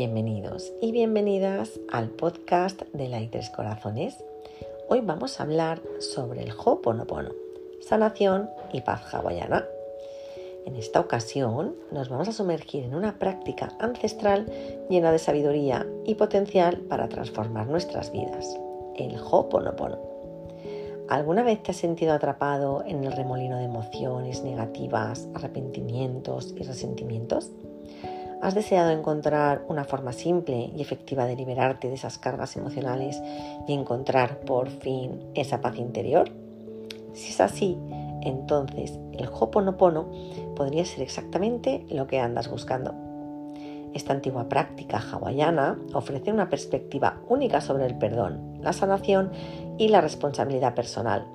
bienvenidos y bienvenidas al podcast de La Tres Corazones. Hoy vamos a hablar sobre el Ho'oponopono, sanación y paz hawaiana. En esta ocasión nos vamos a sumergir en una práctica ancestral llena de sabiduría y potencial para transformar nuestras vidas, el Ho'oponopono. ¿Alguna vez te has sentido atrapado en el remolino de emociones negativas, arrepentimientos y resentimientos? ¿Has deseado encontrar una forma simple y efectiva de liberarte de esas cargas emocionales y encontrar por fin esa paz interior? Si es así, entonces el Hoponopono podría ser exactamente lo que andas buscando. Esta antigua práctica hawaiana ofrece una perspectiva única sobre el perdón, la sanación y la responsabilidad personal,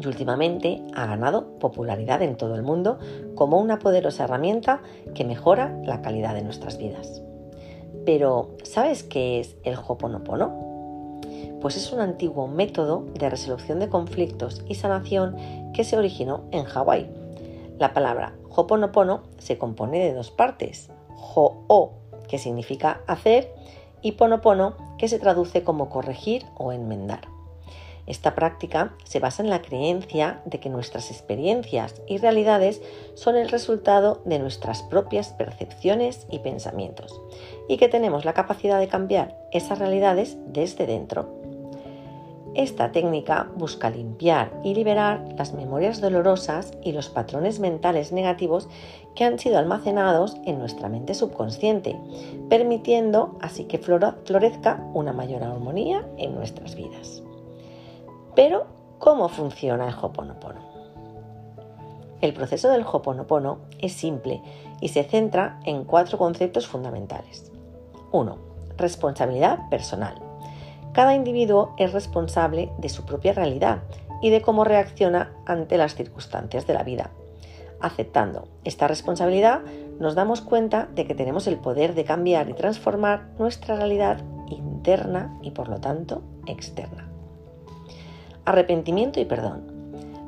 y últimamente ha ganado popularidad en todo el mundo como una poderosa herramienta que mejora la calidad de nuestras vidas. Pero, ¿sabes qué es el Hoponopono? Pues es un antiguo método de resolución de conflictos y sanación que se originó en Hawái. La palabra Hoponopono se compone de dos partes, Ho-O, que significa hacer, y Ponopono, que se traduce como corregir o enmendar. Esta práctica se basa en la creencia de que nuestras experiencias y realidades son el resultado de nuestras propias percepciones y pensamientos y que tenemos la capacidad de cambiar esas realidades desde dentro. Esta técnica busca limpiar y liberar las memorias dolorosas y los patrones mentales negativos que han sido almacenados en nuestra mente subconsciente, permitiendo así que florezca una mayor armonía en nuestras vidas. Pero, ¿cómo funciona el Hoponopono? El proceso del Hoponopono es simple y se centra en cuatro conceptos fundamentales. 1. Responsabilidad personal. Cada individuo es responsable de su propia realidad y de cómo reacciona ante las circunstancias de la vida. Aceptando esta responsabilidad, nos damos cuenta de que tenemos el poder de cambiar y transformar nuestra realidad interna y por lo tanto externa. Arrepentimiento y perdón.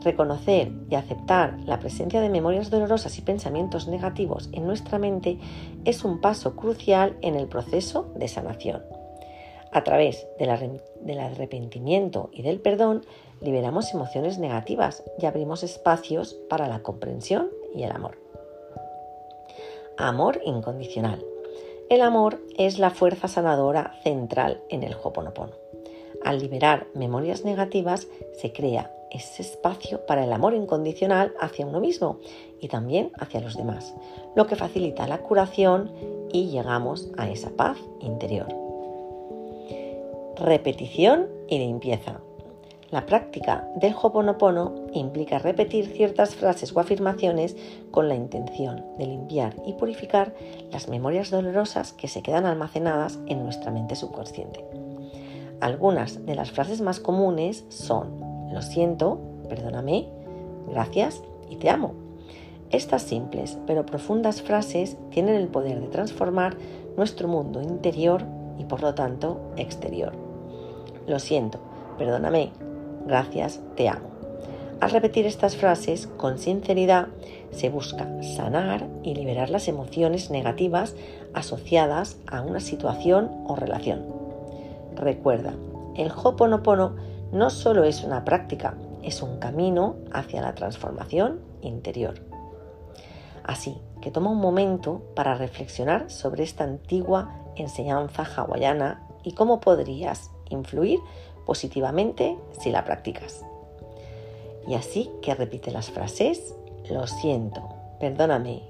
Reconocer y aceptar la presencia de memorias dolorosas y pensamientos negativos en nuestra mente es un paso crucial en el proceso de sanación. A través del arrepentimiento y del perdón liberamos emociones negativas y abrimos espacios para la comprensión y el amor. Amor incondicional. El amor es la fuerza sanadora central en el Hoponopono. Al liberar memorias negativas se crea ese espacio para el amor incondicional hacia uno mismo y también hacia los demás, lo que facilita la curación y llegamos a esa paz interior. Repetición y limpieza. La práctica del Hoponopono implica repetir ciertas frases o afirmaciones con la intención de limpiar y purificar las memorias dolorosas que se quedan almacenadas en nuestra mente subconsciente. Algunas de las frases más comunes son lo siento, perdóname, gracias y te amo. Estas simples pero profundas frases tienen el poder de transformar nuestro mundo interior y por lo tanto exterior. Lo siento, perdóname, gracias, te amo. Al repetir estas frases con sinceridad se busca sanar y liberar las emociones negativas asociadas a una situación o relación. Recuerda, el Hoponopono no solo es una práctica, es un camino hacia la transformación interior. Así que toma un momento para reflexionar sobre esta antigua enseñanza hawaiana y cómo podrías influir positivamente si la practicas. Y así que repite las frases, lo siento, perdóname,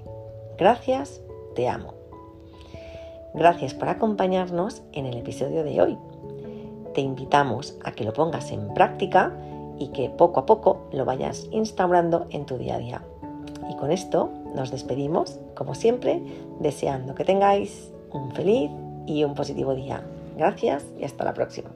gracias, te amo. Gracias por acompañarnos en el episodio de hoy te invitamos a que lo pongas en práctica y que poco a poco lo vayas instaurando en tu día a día. Y con esto nos despedimos, como siempre, deseando que tengáis un feliz y un positivo día. Gracias y hasta la próxima.